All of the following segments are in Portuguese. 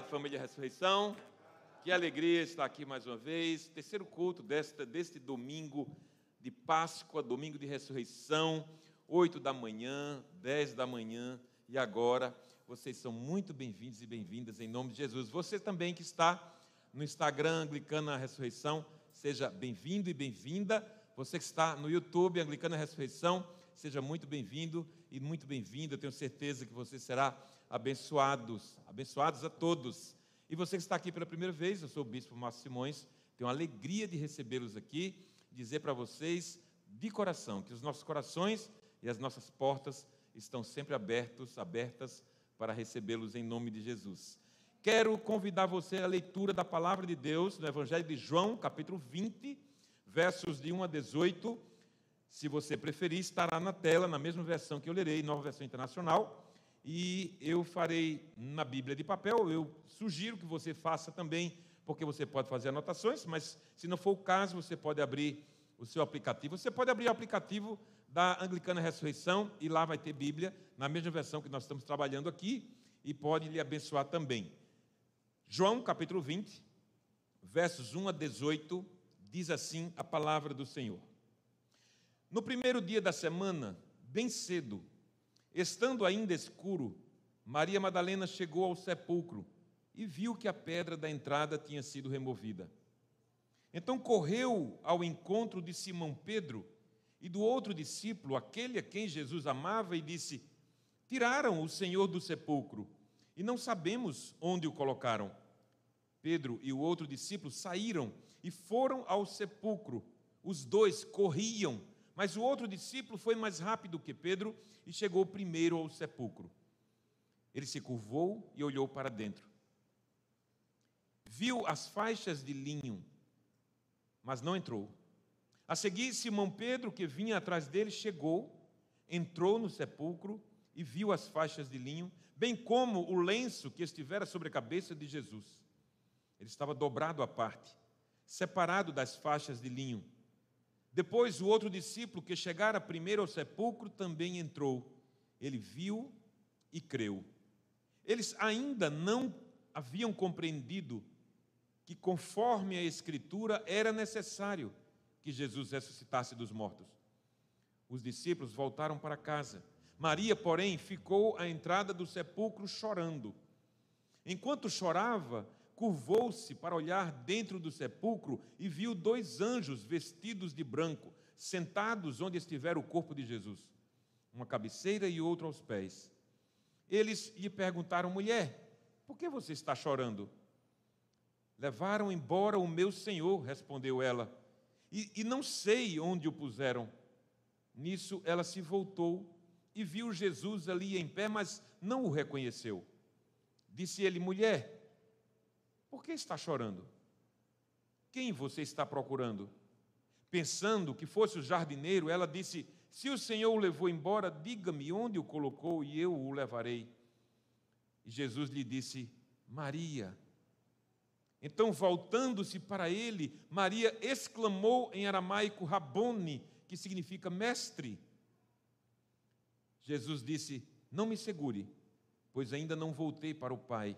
Tarde, família Ressurreição. Que alegria estar aqui mais uma vez. Terceiro culto desta, deste domingo de Páscoa, domingo de ressurreição, 8 da manhã, 10 da manhã e agora. Vocês são muito bem-vindos e bem-vindas em nome de Jesus. Você também que está no Instagram Anglicana Ressurreição, seja bem-vindo e bem-vinda. Você que está no YouTube Anglicana Ressurreição, seja muito bem-vindo e muito bem-vinda. Tenho certeza que você será abençoados, abençoados a todos. E você que está aqui pela primeira vez, eu sou o Bispo Márcio Simões, tenho a alegria de recebê-los aqui, dizer para vocês de coração que os nossos corações e as nossas portas estão sempre abertos, abertas para recebê-los em nome de Jesus. Quero convidar você à leitura da palavra de Deus no Evangelho de João, capítulo 20, versos de 1 a 18. Se você preferir, estará na tela, na mesma versão que eu lerei, nova versão internacional. E eu farei na Bíblia de papel. Eu sugiro que você faça também, porque você pode fazer anotações, mas se não for o caso, você pode abrir o seu aplicativo. Você pode abrir o aplicativo da Anglicana Ressurreição e lá vai ter Bíblia, na mesma versão que nós estamos trabalhando aqui, e pode lhe abençoar também. João capítulo 20, versos 1 a 18, diz assim a palavra do Senhor. No primeiro dia da semana, bem cedo, estando ainda escuro, Maria Madalena chegou ao sepulcro e viu que a pedra da entrada tinha sido removida. Então correu ao encontro de Simão Pedro e do outro discípulo, aquele a quem Jesus amava, e disse: Tiraram o Senhor do sepulcro e não sabemos onde o colocaram. Pedro e o outro discípulo saíram e foram ao sepulcro. Os dois corriam, mas o outro discípulo foi mais rápido que Pedro e chegou primeiro ao sepulcro. Ele se curvou e olhou para dentro. Viu as faixas de linho, mas não entrou. A seguir, Simão Pedro, que vinha atrás dele, chegou, entrou no sepulcro e viu as faixas de linho, bem como o lenço que estivera sobre a cabeça de Jesus. Ele estava dobrado à parte, separado das faixas de linho. Depois, o outro discípulo que chegara primeiro ao sepulcro também entrou. Ele viu e creu. Eles ainda não haviam compreendido que, conforme a Escritura, era necessário que Jesus ressuscitasse dos mortos. Os discípulos voltaram para casa. Maria, porém, ficou à entrada do sepulcro chorando. Enquanto chorava, curvou-se para olhar dentro do sepulcro e viu dois anjos vestidos de branco, sentados onde estivera o corpo de Jesus, uma cabeceira e outro aos pés. Eles lhe perguntaram: mulher, por que você está chorando? Levaram embora o meu senhor, respondeu ela e, e não sei onde o puseram. Nisso ela se voltou e viu Jesus ali em pé, mas não o reconheceu. Disse ele: Mulher, por que está chorando? Quem você está procurando? Pensando que fosse o jardineiro, ela disse: Se o Senhor o levou embora, diga-me onde o colocou e eu o levarei. E Jesus lhe disse: Maria. Então, voltando-se para ele, Maria exclamou em aramaico Rabone, que significa mestre. Jesus disse: Não me segure, pois ainda não voltei para o Pai.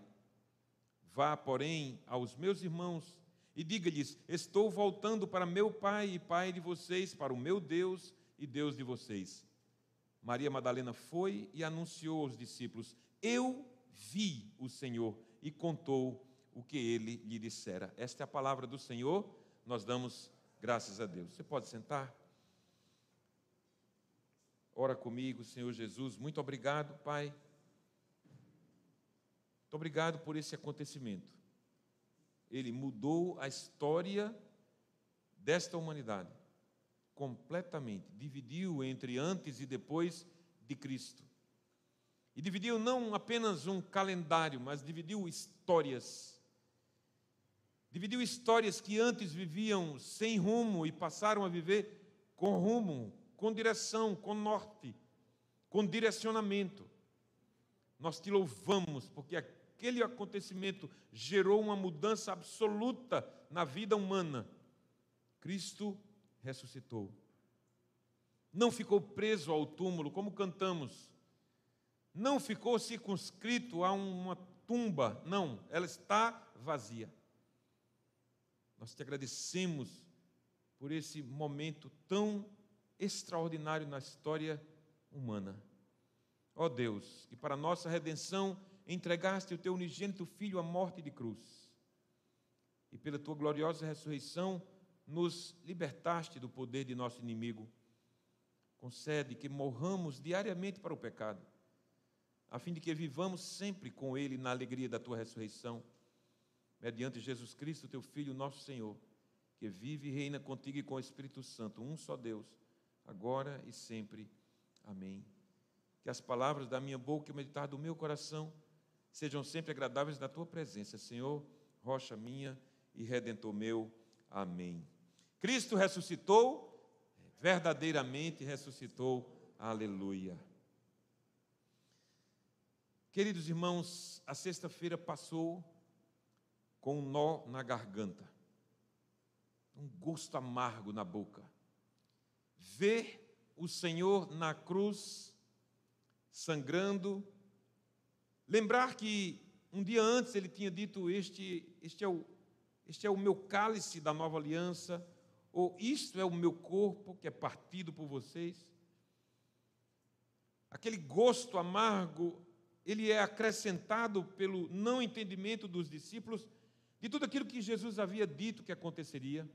Vá, porém, aos meus irmãos e diga-lhes: Estou voltando para meu Pai e Pai de vocês, para o meu Deus e Deus de vocês. Maria Madalena foi e anunciou aos discípulos: Eu vi o Senhor e contou o que ele lhe dissera. Esta é a palavra do Senhor, nós damos graças a Deus. Você pode sentar? Ora comigo, Senhor Jesus. Muito obrigado, Pai. Muito obrigado por esse acontecimento. Ele mudou a história desta humanidade completamente. Dividiu entre antes e depois de Cristo. E dividiu não apenas um calendário, mas dividiu histórias Dividiu histórias que antes viviam sem rumo e passaram a viver com rumo, com direção, com norte, com direcionamento. Nós te louvamos porque aquele acontecimento gerou uma mudança absoluta na vida humana. Cristo ressuscitou. Não ficou preso ao túmulo, como cantamos. não ficou circunscrito a uma tumba, não, ela está vazia. Nós te agradecemos por esse momento tão extraordinário na história humana. Ó Deus, que para nossa redenção entregaste o teu unigênito Filho à morte de cruz, e pela tua gloriosa ressurreição nos libertaste do poder de nosso inimigo. Concede que morramos diariamente para o pecado, a fim de que vivamos sempre com Ele na alegria da tua ressurreição mediante Jesus Cristo, teu Filho, nosso Senhor, que vive e reina contigo e com o Espírito Santo, um só Deus, agora e sempre. Amém. Que as palavras da minha boca e o meditar do meu coração sejam sempre agradáveis na tua presença, Senhor, rocha minha e redentor meu. Amém. Cristo ressuscitou, verdadeiramente ressuscitou. Aleluia. Queridos irmãos, a sexta-feira passou com um nó na garganta, um gosto amargo na boca. Ver o Senhor na cruz, sangrando, lembrar que um dia antes ele tinha dito: Este, este, é, o, este é o meu cálice da nova aliança, ou isto é o meu corpo que é partido por vocês. Aquele gosto amargo, ele é acrescentado pelo não entendimento dos discípulos de tudo aquilo que Jesus havia dito que aconteceria.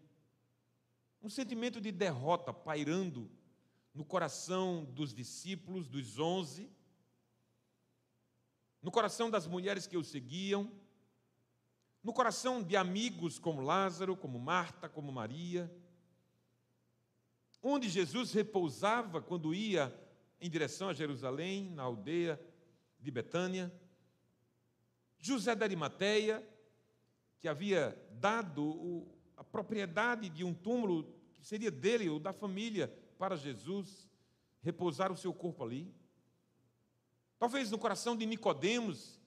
Um sentimento de derrota pairando no coração dos discípulos, dos onze, no coração das mulheres que o seguiam, no coração de amigos como Lázaro, como Marta, como Maria, onde Jesus repousava quando ia em direção a Jerusalém, na aldeia de Betânia, José da Arimateia, que havia dado a propriedade de um túmulo que seria dele ou da família para Jesus, repousar o seu corpo ali. Talvez no coração de Nicodemos,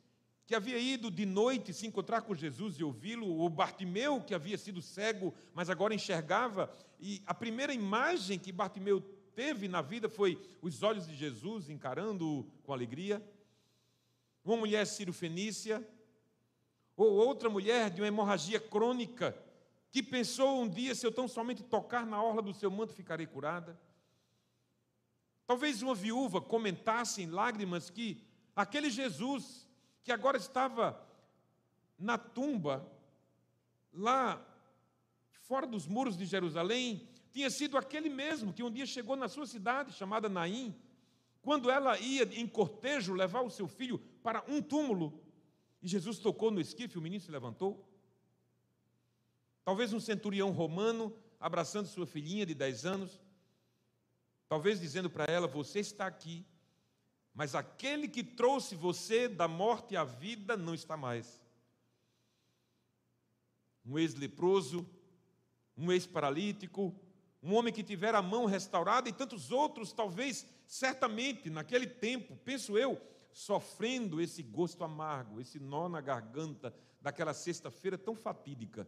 que havia ido de noite se encontrar com Jesus e ouvi-lo, ou Bartimeu, que havia sido cego, mas agora enxergava, e a primeira imagem que Bartimeu teve na vida foi os olhos de Jesus encarando-o com alegria. Uma mulher sírio-fenícia, ou outra mulher de uma hemorragia crônica, que pensou um dia, se eu tão somente tocar na orla do seu manto, ficarei curada. Talvez uma viúva comentasse em lágrimas que aquele Jesus, que agora estava na tumba, lá fora dos muros de Jerusalém, tinha sido aquele mesmo que um dia chegou na sua cidade, chamada Naim, quando ela ia em cortejo levar o seu filho para um túmulo, e Jesus tocou no esquife, o menino se levantou. Talvez um centurião romano abraçando sua filhinha de 10 anos, talvez dizendo para ela: Você está aqui, mas aquele que trouxe você da morte à vida não está mais. Um ex-leproso, um ex-paralítico, um homem que tivera a mão restaurada e tantos outros, talvez, certamente, naquele tempo, penso eu, sofrendo esse gosto amargo, esse nó na garganta daquela sexta-feira tão fatídica.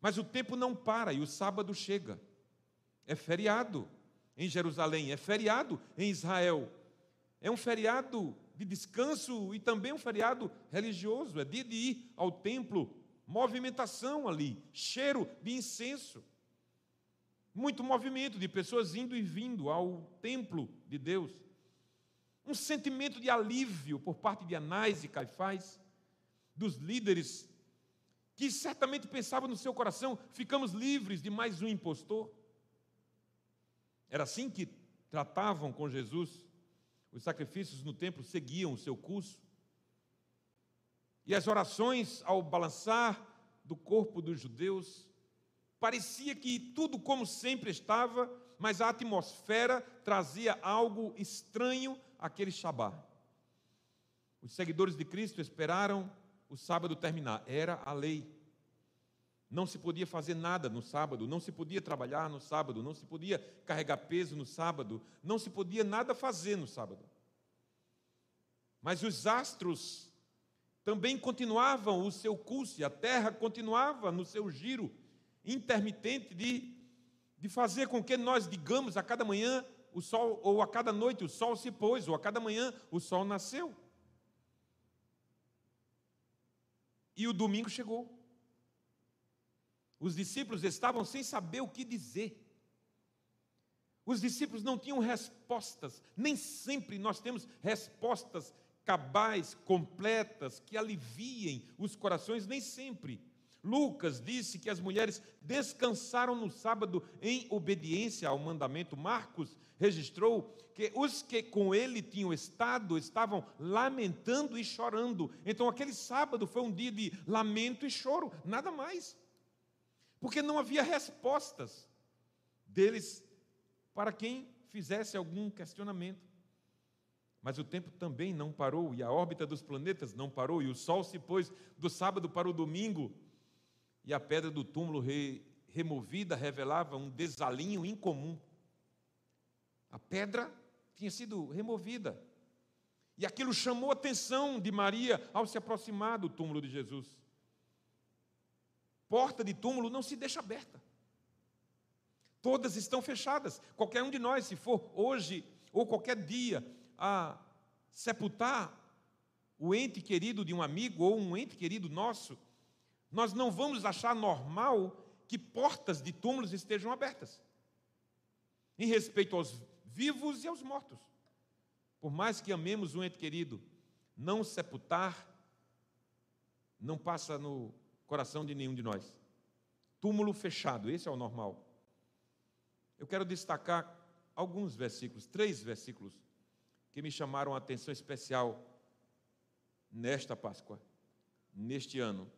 Mas o tempo não para e o sábado chega. É feriado em Jerusalém, é feriado em Israel. É um feriado de descanso e também um feriado religioso. É dia de ir ao templo, movimentação ali, cheiro de incenso. Muito movimento de pessoas indo e vindo ao templo de Deus um sentimento de alívio por parte de Anás e Caifás, dos líderes, que certamente pensavam no seu coração: ficamos livres de mais um impostor. Era assim que tratavam com Jesus. Os sacrifícios no templo seguiam o seu curso. E as orações, ao balançar do corpo dos judeus, parecia que tudo como sempre estava, mas a atmosfera trazia algo estranho aquele Shabá. Os seguidores de Cristo esperaram o sábado terminar, era a lei. Não se podia fazer nada no sábado, não se podia trabalhar no sábado, não se podia carregar peso no sábado, não se podia nada fazer no sábado. Mas os astros também continuavam o seu curso, e a terra continuava no seu giro intermitente de, de fazer com que nós digamos a cada manhã o sol, ou a cada noite o sol se pôs, ou a cada manhã o sol nasceu. E o domingo chegou. Os discípulos estavam sem saber o que dizer. Os discípulos não tinham respostas. Nem sempre nós temos respostas cabais, completas, que aliviem os corações, nem sempre. Lucas disse que as mulheres descansaram no sábado em obediência ao mandamento. Marcos registrou que os que com ele tinham estado estavam lamentando e chorando. Então, aquele sábado foi um dia de lamento e choro, nada mais. Porque não havia respostas deles para quem fizesse algum questionamento. Mas o tempo também não parou, e a órbita dos planetas não parou, e o Sol se pôs do sábado para o domingo, e a pedra do túmulo re, removida revelava um desalinho incomum. A pedra tinha sido removida. E aquilo chamou a atenção de Maria ao se aproximar do túmulo de Jesus. Porta de túmulo não se deixa aberta. Todas estão fechadas. Qualquer um de nós, se for hoje ou qualquer dia a sepultar o ente querido de um amigo ou um ente querido nosso, nós não vamos achar normal que portas de túmulos estejam abertas, em respeito aos vivos e aos mortos. Por mais que amemos um ente querido, não sepultar não passa no coração de nenhum de nós. Túmulo fechado, esse é o normal. Eu quero destacar alguns versículos, três versículos, que me chamaram a atenção especial nesta Páscoa, neste ano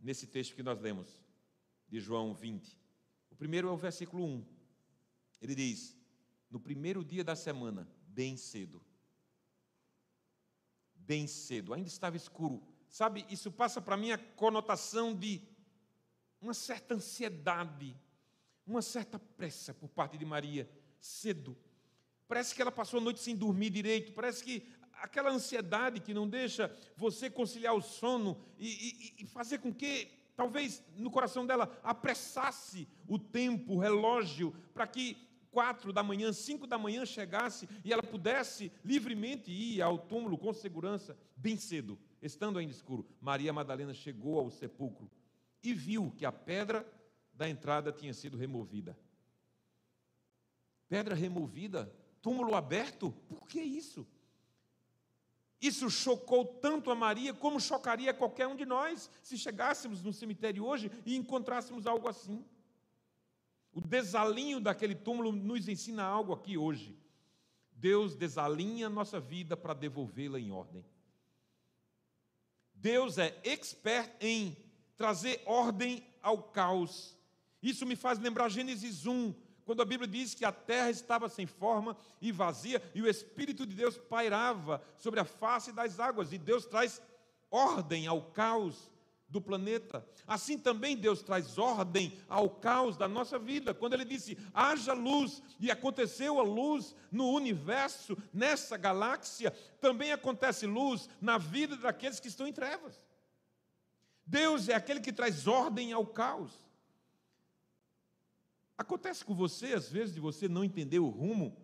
nesse texto que nós lemos, de João 20. O primeiro é o versículo 1. Ele diz: No primeiro dia da semana, bem cedo. Bem cedo, ainda estava escuro. Sabe, isso passa para mim a conotação de uma certa ansiedade, uma certa pressa por parte de Maria, cedo. Parece que ela passou a noite sem dormir direito, parece que aquela ansiedade que não deixa você conciliar o sono e, e, e fazer com que, talvez no coração dela, apressasse o tempo, o relógio, para que quatro da manhã, cinco da manhã chegasse e ela pudesse livremente ir ao túmulo com segurança, bem cedo, estando ainda escuro. Maria Madalena chegou ao sepulcro e viu que a pedra da entrada tinha sido removida. Pedra removida, túmulo aberto, por que isso? Isso chocou tanto a Maria como chocaria qualquer um de nós se chegássemos no cemitério hoje e encontrássemos algo assim. O desalinho daquele túmulo nos ensina algo aqui hoje. Deus desalinha a nossa vida para devolvê-la em ordem. Deus é expert em trazer ordem ao caos. Isso me faz lembrar Gênesis 1, quando a Bíblia diz que a terra estava sem forma e vazia e o Espírito de Deus pairava sobre a face das águas, e Deus traz ordem ao caos do planeta. Assim também Deus traz ordem ao caos da nossa vida. Quando ele disse: "Haja luz", e aconteceu a luz no universo, nessa galáxia, também acontece luz na vida daqueles que estão em trevas. Deus é aquele que traz ordem ao caos. Acontece com você, às vezes, de você não entender o rumo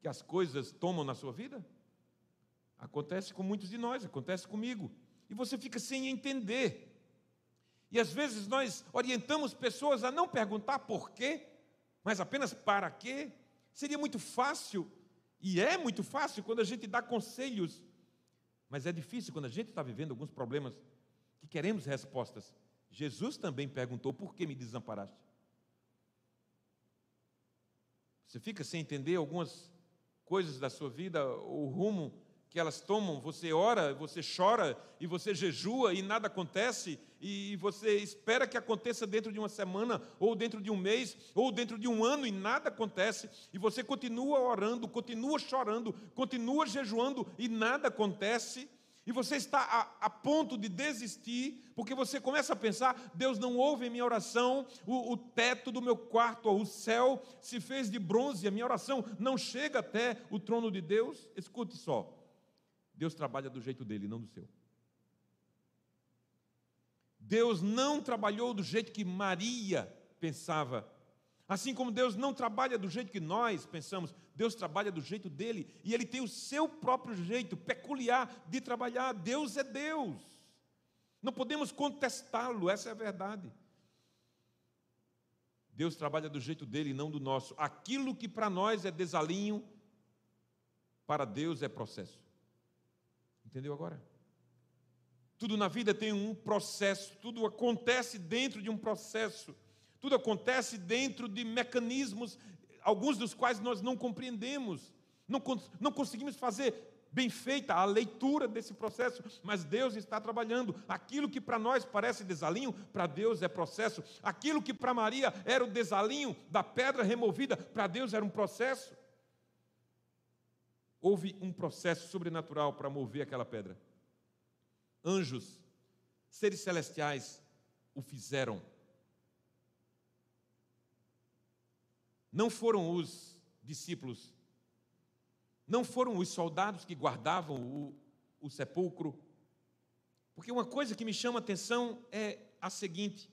que as coisas tomam na sua vida? Acontece com muitos de nós, acontece comigo. E você fica sem entender. E às vezes nós orientamos pessoas a não perguntar por quê, mas apenas para quê. Seria muito fácil, e é muito fácil quando a gente dá conselhos, mas é difícil quando a gente está vivendo alguns problemas que queremos respostas. Jesus também perguntou: por que me desamparaste? Você fica sem entender algumas coisas da sua vida, o rumo que elas tomam. Você ora, você chora e você jejua e nada acontece, e você espera que aconteça dentro de uma semana, ou dentro de um mês, ou dentro de um ano e nada acontece, e você continua orando, continua chorando, continua jejuando e nada acontece e você está a, a, ponto de desistir, porque você começa a pensar: Deus não ouve a minha oração, o, o teto do meu quarto, o céu se fez de bronze, a minha oração não chega até o trono de Deus. Escute só: Deus trabalha do jeito dele, não do seu. Deus não trabalhou do jeito que Maria pensava. Assim como Deus não trabalha do jeito que nós pensamos, Deus trabalha do jeito dele e ele tem o seu próprio jeito peculiar de trabalhar. Deus é Deus. Não podemos contestá-lo, essa é a verdade. Deus trabalha do jeito dele e não do nosso. Aquilo que para nós é desalinho, para Deus é processo. Entendeu agora? Tudo na vida tem um processo, tudo acontece dentro de um processo. Tudo acontece dentro de mecanismos, alguns dos quais nós não compreendemos, não, não conseguimos fazer bem feita a leitura desse processo, mas Deus está trabalhando. Aquilo que para nós parece desalinho, para Deus é processo. Aquilo que para Maria era o desalinho da pedra removida, para Deus era um processo. Houve um processo sobrenatural para mover aquela pedra. Anjos, seres celestiais o fizeram. não foram os discípulos, não foram os soldados que guardavam o, o sepulcro, porque uma coisa que me chama a atenção é a seguinte: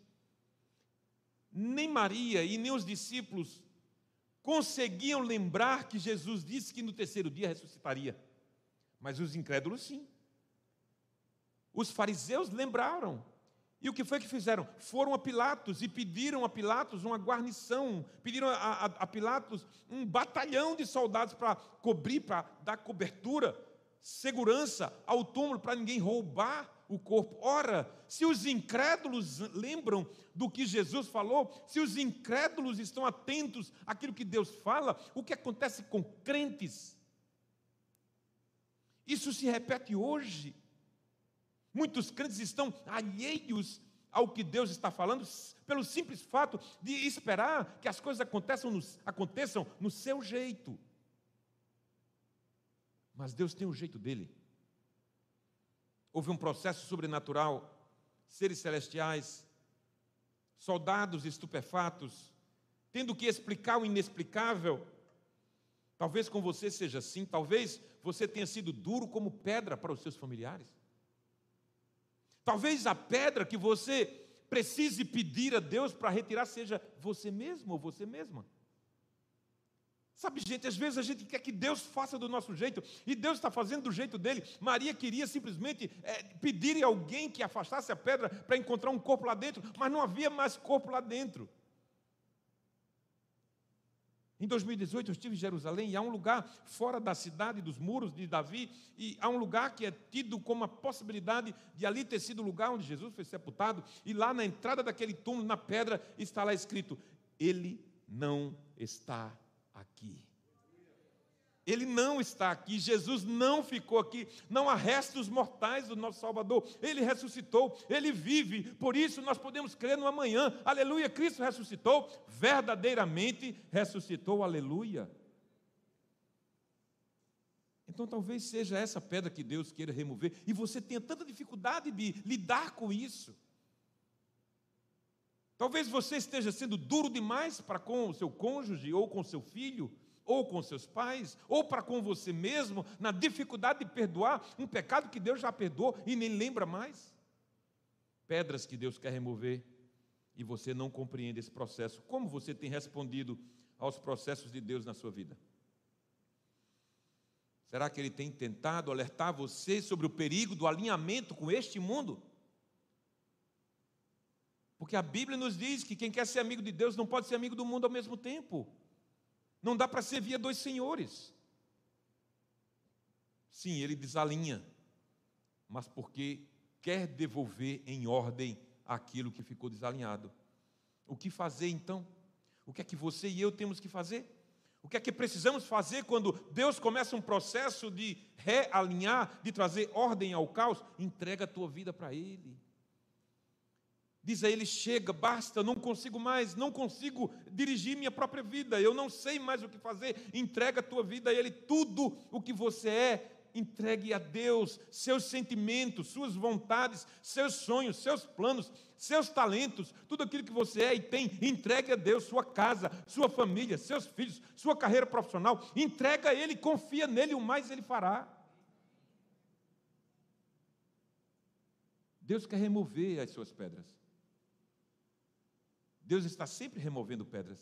nem Maria e nem os discípulos conseguiam lembrar que Jesus disse que no terceiro dia ressuscitaria, mas os incrédulos sim. Os fariseus lembraram, e o que foi que fizeram? Foram a Pilatos e pediram a Pilatos uma guarnição, pediram a, a, a Pilatos um batalhão de soldados para cobrir, para dar cobertura, segurança ao túmulo, para ninguém roubar o corpo. Ora, se os incrédulos lembram do que Jesus falou, se os incrédulos estão atentos àquilo que Deus fala, o que acontece com crentes? Isso se repete hoje. Muitos crentes estão alheios ao que Deus está falando, pelo simples fato de esperar que as coisas aconteçam no, aconteçam no seu jeito. Mas Deus tem o jeito dele. Houve um processo sobrenatural, seres celestiais, soldados estupefatos, tendo que explicar o inexplicável. Talvez com você seja assim, talvez você tenha sido duro como pedra para os seus familiares. Talvez a pedra que você precise pedir a Deus para retirar seja você mesmo ou você mesma. Sabe, gente, às vezes a gente quer que Deus faça do nosso jeito, e Deus está fazendo do jeito dele. Maria queria simplesmente é, pedir a alguém que afastasse a pedra para encontrar um corpo lá dentro, mas não havia mais corpo lá dentro. Em 2018 eu estive em Jerusalém e há um lugar fora da cidade, dos muros de Davi, e há um lugar que é tido como a possibilidade de ali ter sido o lugar onde Jesus foi sepultado, e lá na entrada daquele túmulo, na pedra, está lá escrito: Ele não está aqui. Ele não está aqui, Jesus não ficou aqui, não há restos mortais do nosso Salvador, ele ressuscitou, ele vive, por isso nós podemos crer no amanhã, aleluia, Cristo ressuscitou, verdadeiramente ressuscitou, aleluia. Então talvez seja essa pedra que Deus queira remover, e você tenha tanta dificuldade de lidar com isso. Talvez você esteja sendo duro demais para com o seu cônjuge ou com seu filho, ou com seus pais, ou para com você mesmo, na dificuldade de perdoar um pecado que Deus já perdoou e nem lembra mais. Pedras que Deus quer remover e você não compreende esse processo. Como você tem respondido aos processos de Deus na sua vida? Será que Ele tem tentado alertar você sobre o perigo do alinhamento com este mundo? Porque a Bíblia nos diz que quem quer ser amigo de Deus não pode ser amigo do mundo ao mesmo tempo. Não dá para servir a dois senhores. Sim, ele desalinha, mas porque quer devolver em ordem aquilo que ficou desalinhado. O que fazer então? O que é que você e eu temos que fazer? O que é que precisamos fazer quando Deus começa um processo de realinhar, de trazer ordem ao caos? Entrega a tua vida para Ele. Diz a ele: chega, basta, não consigo mais, não consigo dirigir minha própria vida, eu não sei mais o que fazer. Entrega a tua vida a Ele, tudo o que você é, entregue a Deus, seus sentimentos, suas vontades, seus sonhos, seus planos, seus talentos, tudo aquilo que você é e tem, entregue a Deus, sua casa, sua família, seus filhos, sua carreira profissional, entrega a Ele, confia nele, o mais Ele fará. Deus quer remover as suas pedras. Deus está sempre removendo pedras.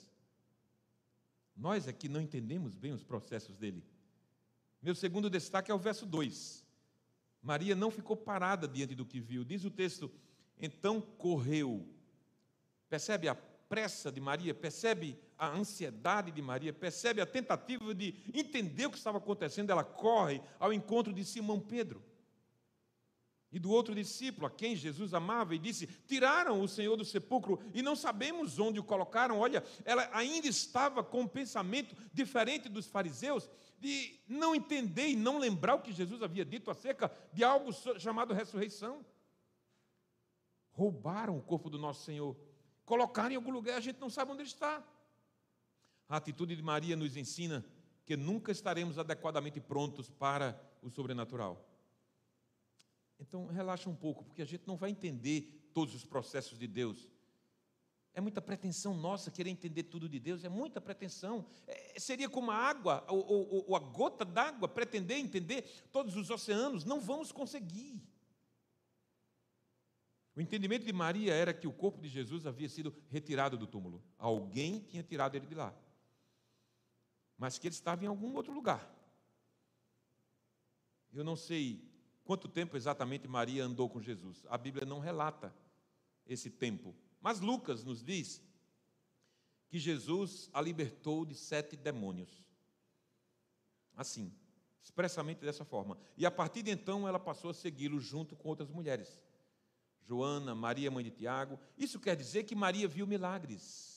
Nós aqui não entendemos bem os processos dele. Meu segundo destaque é o verso 2. Maria não ficou parada diante do que viu. Diz o texto: então correu. Percebe a pressa de Maria? Percebe a ansiedade de Maria? Percebe a tentativa de entender o que estava acontecendo? Ela corre ao encontro de Simão Pedro e do outro discípulo, a quem Jesus amava, e disse: Tiraram o Senhor do sepulcro e não sabemos onde o colocaram. Olha, ela ainda estava com um pensamento diferente dos fariseus, de não entender e não lembrar o que Jesus havia dito acerca de algo chamado ressurreição. Roubaram o corpo do nosso Senhor, colocaram em algum lugar, a gente não sabe onde ele está. A atitude de Maria nos ensina que nunca estaremos adequadamente prontos para o sobrenatural. Então, relaxa um pouco, porque a gente não vai entender todos os processos de Deus. É muita pretensão nossa querer entender tudo de Deus, é muita pretensão. É, seria como a água, ou, ou, ou a gota d'água, pretender entender todos os oceanos. Não vamos conseguir. O entendimento de Maria era que o corpo de Jesus havia sido retirado do túmulo. Alguém tinha tirado ele de lá. Mas que ele estava em algum outro lugar. Eu não sei Quanto tempo exatamente Maria andou com Jesus? A Bíblia não relata esse tempo. Mas Lucas nos diz que Jesus a libertou de sete demônios. Assim, expressamente dessa forma. E a partir de então ela passou a segui-lo junto com outras mulheres. Joana, Maria, mãe de Tiago. Isso quer dizer que Maria viu milagres.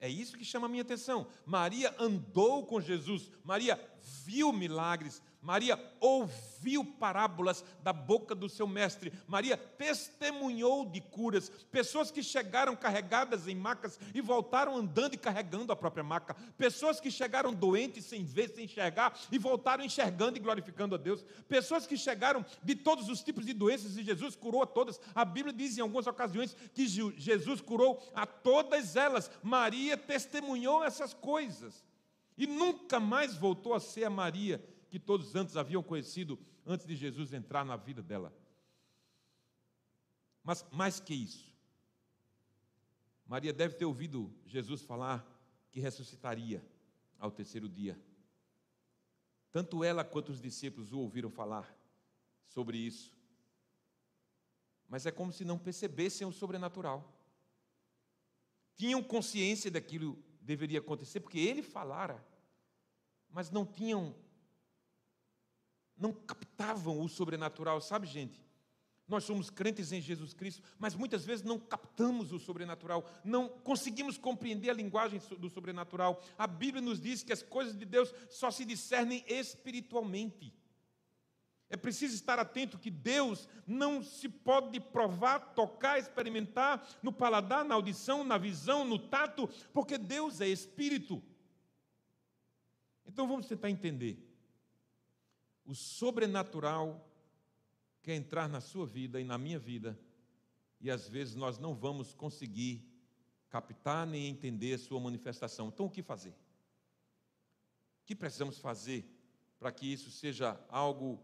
É isso que chama a minha atenção. Maria andou com Jesus, Maria viu milagres, Maria ouviu parábolas da boca do seu mestre. Maria testemunhou de curas. Pessoas que chegaram carregadas em macas e voltaram andando e carregando a própria maca. Pessoas que chegaram doentes sem ver, sem enxergar e voltaram enxergando e glorificando a Deus. Pessoas que chegaram de todos os tipos de doenças e Jesus curou a todas. A Bíblia diz em algumas ocasiões que Jesus curou a todas elas. Maria testemunhou essas coisas. E nunca mais voltou a ser a Maria que todos antes haviam conhecido antes de Jesus entrar na vida dela. Mas mais que isso, Maria deve ter ouvido Jesus falar que ressuscitaria ao terceiro dia. Tanto ela quanto os discípulos o ouviram falar sobre isso. Mas é como se não percebessem o sobrenatural. Tinham consciência daquilo deveria acontecer, porque ele falara, mas não tinham não captavam o sobrenatural, sabe, gente? Nós somos crentes em Jesus Cristo, mas muitas vezes não captamos o sobrenatural, não conseguimos compreender a linguagem do sobrenatural. A Bíblia nos diz que as coisas de Deus só se discernem espiritualmente. É preciso estar atento que Deus não se pode provar, tocar, experimentar no paladar, na audição, na visão, no tato, porque Deus é espírito. Então vamos tentar entender o sobrenatural quer entrar na sua vida e na minha vida, e às vezes nós não vamos conseguir captar nem entender a sua manifestação. Então, o que fazer? O que precisamos fazer para que isso seja algo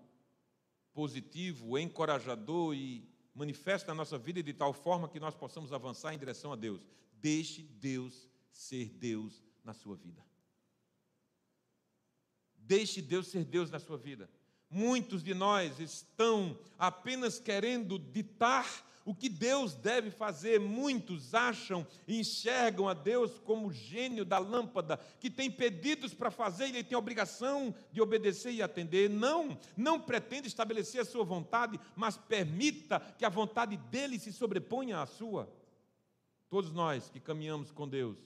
positivo, encorajador e manifeste na nossa vida de tal forma que nós possamos avançar em direção a Deus? Deixe Deus ser Deus na sua vida. Deixe Deus ser Deus na sua vida. Muitos de nós estão apenas querendo ditar o que Deus deve fazer. Muitos acham e enxergam a Deus como gênio da lâmpada, que tem pedidos para fazer e ele tem a obrigação de obedecer e atender. Não, não pretende estabelecer a sua vontade, mas permita que a vontade dele se sobreponha à sua. Todos nós que caminhamos com Deus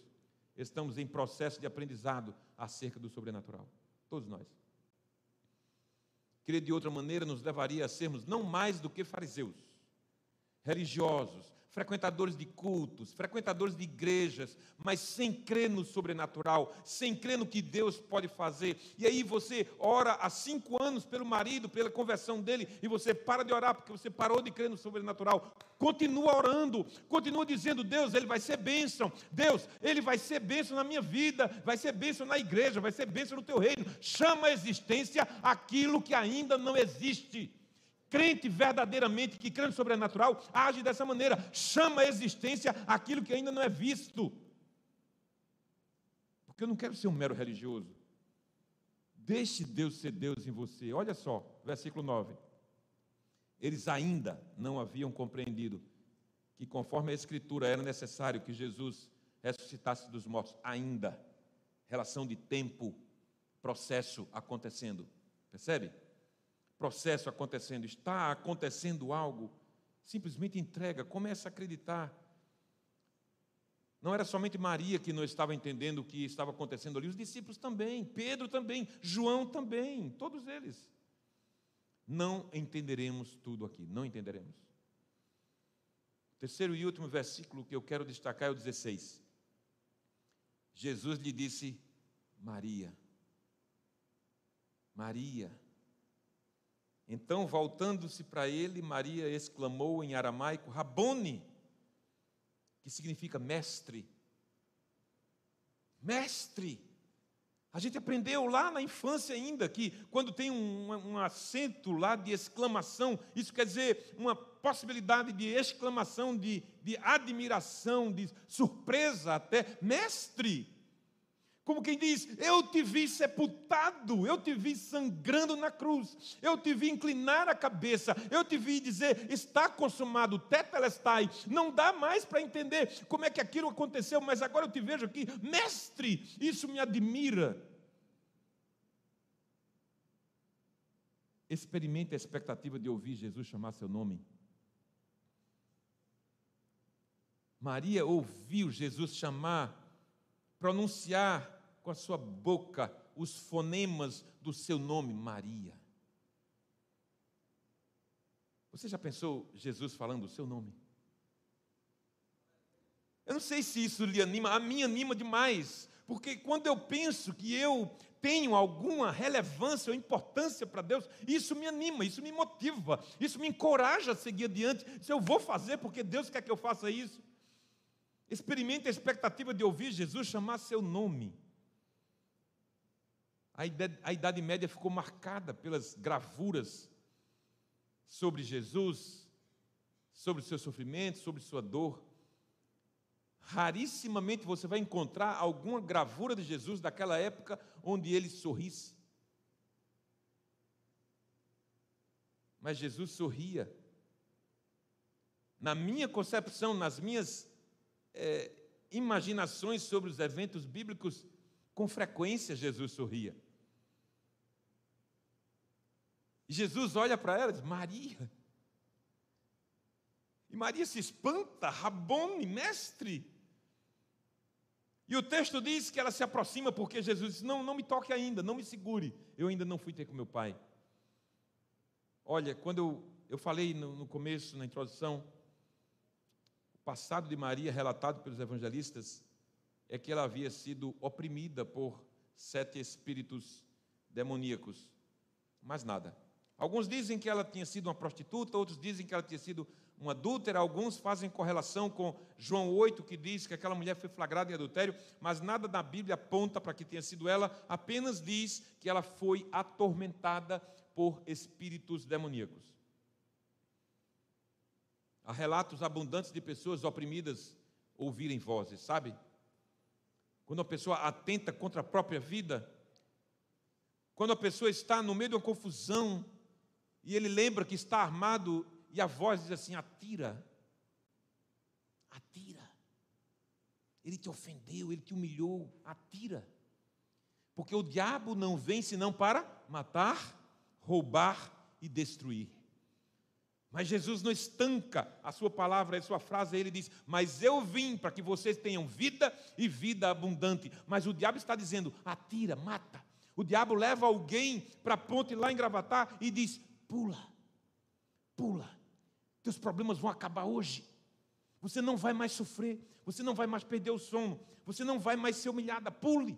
estamos em processo de aprendizado acerca do sobrenatural. Todos nós. Querer de outra maneira nos levaria a sermos não mais do que fariseus, religiosos, frequentadores de cultos, frequentadores de igrejas, mas sem crer no sobrenatural, sem crer no que Deus pode fazer. E aí você ora há cinco anos pelo marido, pela conversão dele, e você para de orar porque você parou de crer no sobrenatural. Continua orando, continua dizendo: Deus, ele vai ser bênção. Deus, ele vai ser bênção na minha vida, vai ser bênção na igreja, vai ser bênção no teu reino. Chama a existência aquilo que ainda não existe. Crente verdadeiramente, que crê no sobrenatural, age dessa maneira, chama a existência aquilo que ainda não é visto. Porque eu não quero ser um mero religioso. Deixe Deus ser Deus em você. Olha só, versículo 9. Eles ainda não haviam compreendido que, conforme a Escritura, era necessário que Jesus ressuscitasse dos mortos. Ainda. Relação de tempo, processo acontecendo. Percebe? Processo acontecendo. Está acontecendo algo. Simplesmente entrega, começa a acreditar. Não era somente Maria que não estava entendendo o que estava acontecendo ali, os discípulos também, Pedro também, João também, todos eles. Não entenderemos tudo aqui, não entenderemos. Terceiro e último versículo que eu quero destacar é o 16. Jesus lhe disse: Maria. Maria. Então, voltando-se para ele, Maria exclamou em aramaico: Rabone, que significa mestre. Mestre. A gente aprendeu lá na infância ainda que quando tem um, um, acento lá de exclamação, isso quer dizer uma possibilidade de exclamação, de, de admiração, de surpresa até. Mestre! Como quem diz, eu te vi sepultado, eu te vi sangrando na cruz, eu te vi inclinar a cabeça, eu te vi dizer, está consumado, tetelestai, não dá mais para entender como é que aquilo aconteceu, mas agora eu te vejo aqui, mestre, isso me admira. Experimente a expectativa de ouvir Jesus chamar seu nome. Maria ouviu Jesus chamar, pronunciar com a sua boca os fonemas do seu nome, Maria. Você já pensou Jesus falando o seu nome? Eu não sei se isso lhe anima, a mim anima demais, porque quando eu penso que eu tenho alguma relevância ou importância para Deus, isso me anima, isso me motiva, isso me encoraja a seguir adiante. Se eu vou fazer porque Deus quer que eu faça isso. Experimente a expectativa de ouvir Jesus chamar seu nome a idade, a idade Média ficou marcada pelas gravuras sobre Jesus, sobre o seu sofrimento, sobre sua dor. Rarissimamente você vai encontrar alguma gravura de Jesus daquela época onde ele sorrisse. Mas Jesus sorria. Na minha concepção, nas minhas é, imaginações sobre os eventos bíblicos, com frequência Jesus sorria. E Jesus olha para ela e diz: Maria. E Maria se espanta, Rabone, mestre. E o texto diz que ela se aproxima porque Jesus diz: Não, não me toque ainda, não me segure, eu ainda não fui ter com meu pai. Olha, quando eu, eu falei no, no começo, na introdução, o passado de Maria, relatado pelos evangelistas, é que ela havia sido oprimida por sete espíritos demoníacos. Mais nada. Alguns dizem que ela tinha sido uma prostituta, outros dizem que ela tinha sido uma adúltera, alguns fazem correlação com João 8, que diz que aquela mulher foi flagrada em adultério, mas nada da Bíblia aponta para que tenha sido ela, apenas diz que ela foi atormentada por espíritos demoníacos. Há relatos abundantes de pessoas oprimidas ouvirem vozes, sabe? Quando a pessoa atenta contra a própria vida, quando a pessoa está no meio de uma confusão, e ele lembra que está armado e a voz diz assim: atira, atira. Ele te ofendeu, ele te humilhou, atira. Porque o diabo não vem senão para matar, roubar e destruir. Mas Jesus não estanca a sua palavra, a sua frase, ele diz: Mas eu vim para que vocês tenham vida e vida abundante. Mas o diabo está dizendo: atira, mata. O diabo leva alguém para a ponte lá em Gravatar e diz: Pula, pula. Teus problemas vão acabar hoje. Você não vai mais sofrer, você não vai mais perder o sono, você não vai mais ser humilhada. Pule.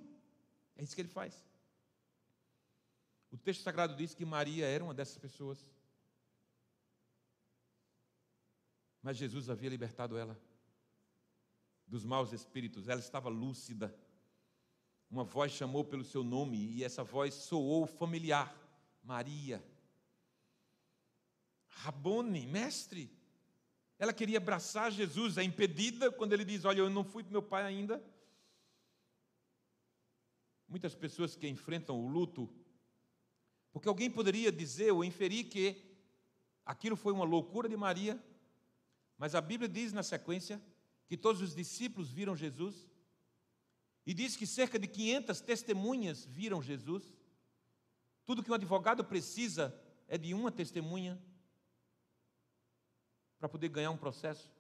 É isso que ele faz. O texto sagrado diz que Maria era uma dessas pessoas. Mas Jesus havia libertado ela dos maus espíritos, ela estava lúcida. Uma voz chamou pelo seu nome e essa voz soou familiar: Maria. Rabone, mestre. Ela queria abraçar Jesus, é impedida quando ele diz: Olha, eu não fui para meu pai ainda. muitas pessoas que enfrentam o luto, porque alguém poderia dizer ou inferir que aquilo foi uma loucura de Maria, mas a Bíblia diz na sequência que todos os discípulos viram Jesus, e diz que cerca de 500 testemunhas viram Jesus. Tudo que um advogado precisa é de uma testemunha para poder ganhar um processo.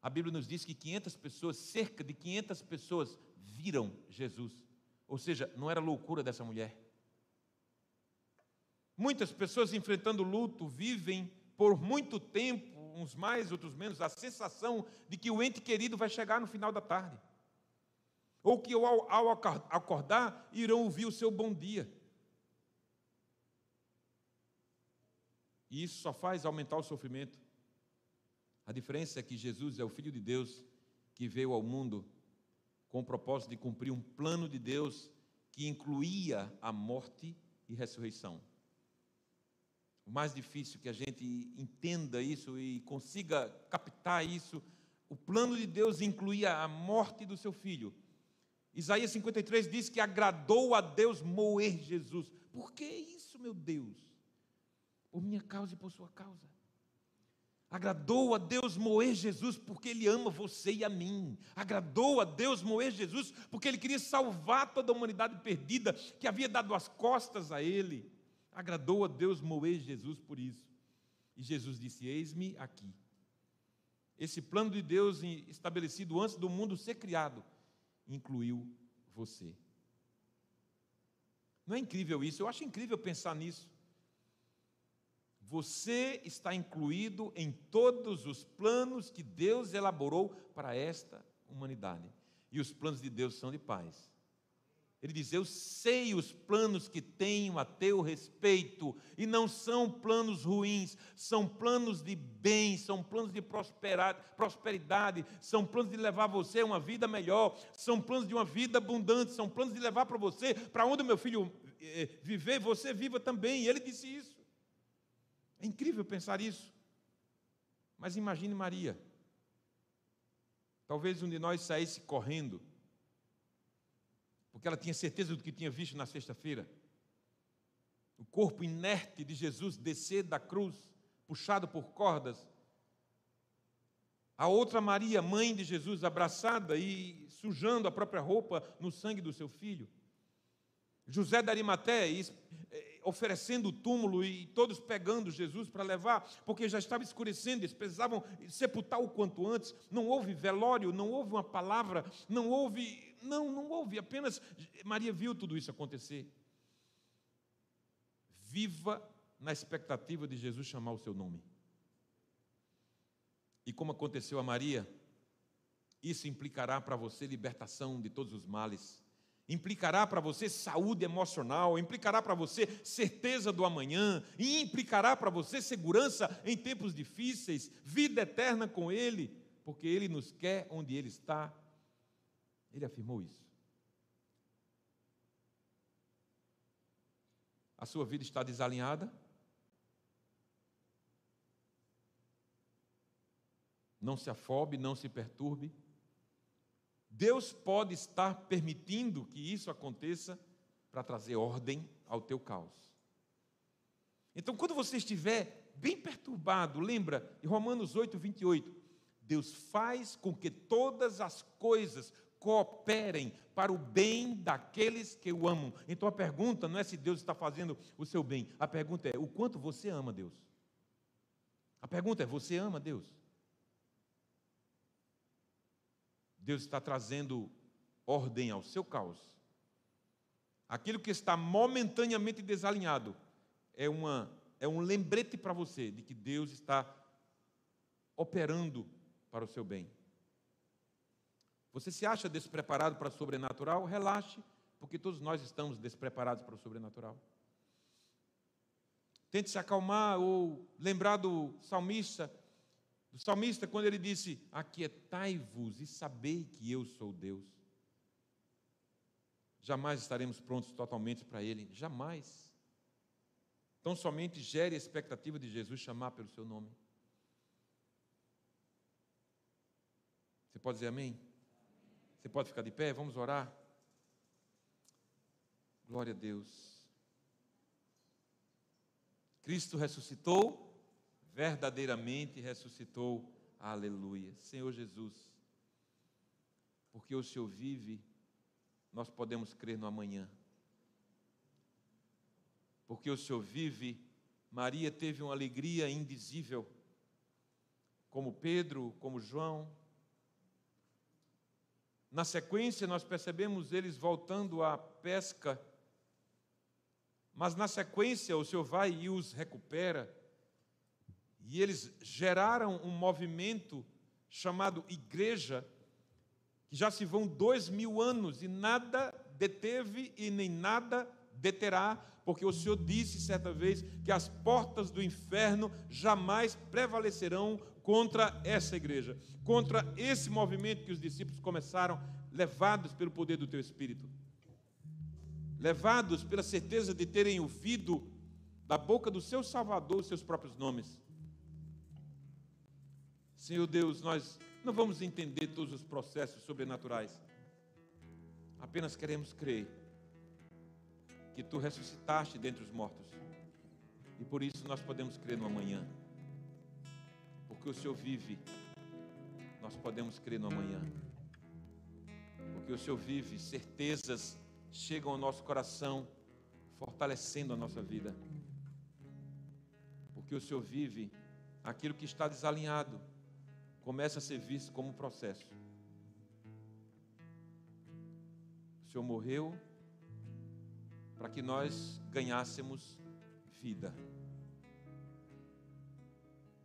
A Bíblia nos diz que 500 pessoas, cerca de 500 pessoas, viram Jesus. Ou seja, não era loucura dessa mulher. Muitas pessoas enfrentando luto vivem por muito tempo, uns mais, outros menos, a sensação de que o ente querido vai chegar no final da tarde. Ou que ao, ao acordar irão ouvir o seu bom dia. E isso só faz aumentar o sofrimento. A diferença é que Jesus é o Filho de Deus que veio ao mundo com o propósito de cumprir um plano de Deus que incluía a morte e ressurreição. O mais difícil que a gente entenda isso e consiga captar isso, o plano de Deus incluía a morte do seu filho. Isaías 53 diz que agradou a Deus moer Jesus. Por que isso, meu Deus? Por minha causa e por sua causa. Agradou a Deus moer Jesus porque Ele ama você e a mim. Agradou a Deus moer Jesus porque Ele queria salvar toda a humanidade perdida que havia dado as costas a Ele. Agradou a Deus moer Jesus por isso. E Jesus disse: Eis-me aqui. Esse plano de Deus estabelecido antes do mundo ser criado incluiu você. Não é incrível isso? Eu acho incrível pensar nisso. Você está incluído em todos os planos que Deus elaborou para esta humanidade. E os planos de Deus são de paz. Ele diz: Eu sei os planos que tenho a teu respeito, e não são planos ruins, são planos de bem, são planos de prosperidade, são planos de levar você a uma vida melhor, são planos de uma vida abundante, são planos de levar para você, para onde meu filho eh, viver, você viva também. E ele disse isso. É incrível pensar isso. Mas imagine Maria. Talvez um de nós saísse correndo, porque ela tinha certeza do que tinha visto na sexta-feira. O corpo inerte de Jesus descer da cruz, puxado por cordas. A outra Maria, mãe de Jesus, abraçada e sujando a própria roupa no sangue do seu filho. José da Arimaté eh, oferecendo o túmulo e todos pegando Jesus para levar, porque já estava escurecendo, eles precisavam sepultar o quanto antes. Não houve velório, não houve uma palavra, não houve, não, não houve, apenas Maria viu tudo isso acontecer. Viva na expectativa de Jesus chamar o seu nome. E como aconteceu a Maria, isso implicará para você libertação de todos os males implicará para você saúde emocional, implicará para você certeza do amanhã, e implicará para você segurança em tempos difíceis, vida eterna com Ele, porque Ele nos quer onde Ele está. Ele afirmou isso. A sua vida está desalinhada? Não se afobe, não se perturbe. Deus pode estar permitindo que isso aconteça para trazer ordem ao teu caos. Então, quando você estiver bem perturbado, lembra em Romanos 8, 28, Deus faz com que todas as coisas cooperem para o bem daqueles que o amam. Então a pergunta não é se Deus está fazendo o seu bem, a pergunta é o quanto você ama Deus. A pergunta é: você ama Deus? Deus está trazendo ordem ao seu caos. Aquilo que está momentaneamente desalinhado é, uma, é um lembrete para você de que Deus está operando para o seu bem. Você se acha despreparado para o sobrenatural? Relaxe, porque todos nós estamos despreparados para o sobrenatural. Tente se acalmar ou lembrar do salmista o salmista, quando ele disse: Aquietai-vos e sabei que eu sou Deus. Jamais estaremos prontos totalmente para Ele, jamais. Então, somente gere a expectativa de Jesus chamar pelo seu nome. Você pode dizer amém? Você pode ficar de pé? Vamos orar. Glória a Deus. Cristo ressuscitou, verdadeiramente ressuscitou. Aleluia. Senhor Jesus, porque o Senhor vive, nós podemos crer no amanhã. Porque o Senhor vive, Maria teve uma alegria indizível, como Pedro, como João. Na sequência, nós percebemos eles voltando à pesca, mas na sequência o Senhor vai e os recupera, e eles geraram um movimento chamado igreja, que já se vão dois mil anos e nada deteve e nem nada deterá, porque o Senhor disse certa vez que as portas do inferno jamais prevalecerão contra essa igreja, contra esse movimento que os discípulos começaram, levados pelo poder do teu Espírito, levados pela certeza de terem ouvido da boca do seu Salvador os seus próprios nomes. Senhor Deus, nós não vamos entender todos os processos sobrenaturais, apenas queremos crer que tu ressuscitaste dentre os mortos. E por isso nós podemos crer no amanhã. Porque o Senhor vive, nós podemos crer no amanhã. Porque o Senhor vive, certezas chegam ao nosso coração, fortalecendo a nossa vida. Porque o Senhor vive, aquilo que está desalinhado começa a ser visto como um processo. O Senhor morreu para que nós ganhássemos vida.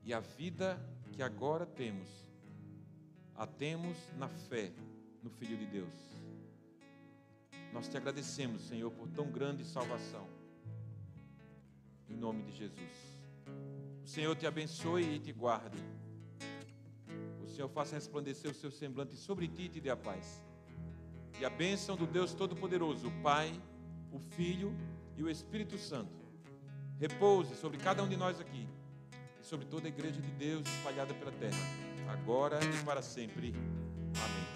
E a vida que agora temos, a temos na fé no Filho de Deus. Nós te agradecemos, Senhor, por tão grande salvação. Em nome de Jesus. O Senhor te abençoe e te guarde. Senhor faça resplandecer o seu semblante sobre ti e te dê a paz. E a bênção do Deus Todo-Poderoso, o Pai, o Filho e o Espírito Santo repouse sobre cada um de nós aqui e sobre toda a igreja de Deus espalhada pela terra, agora e para sempre. Amém.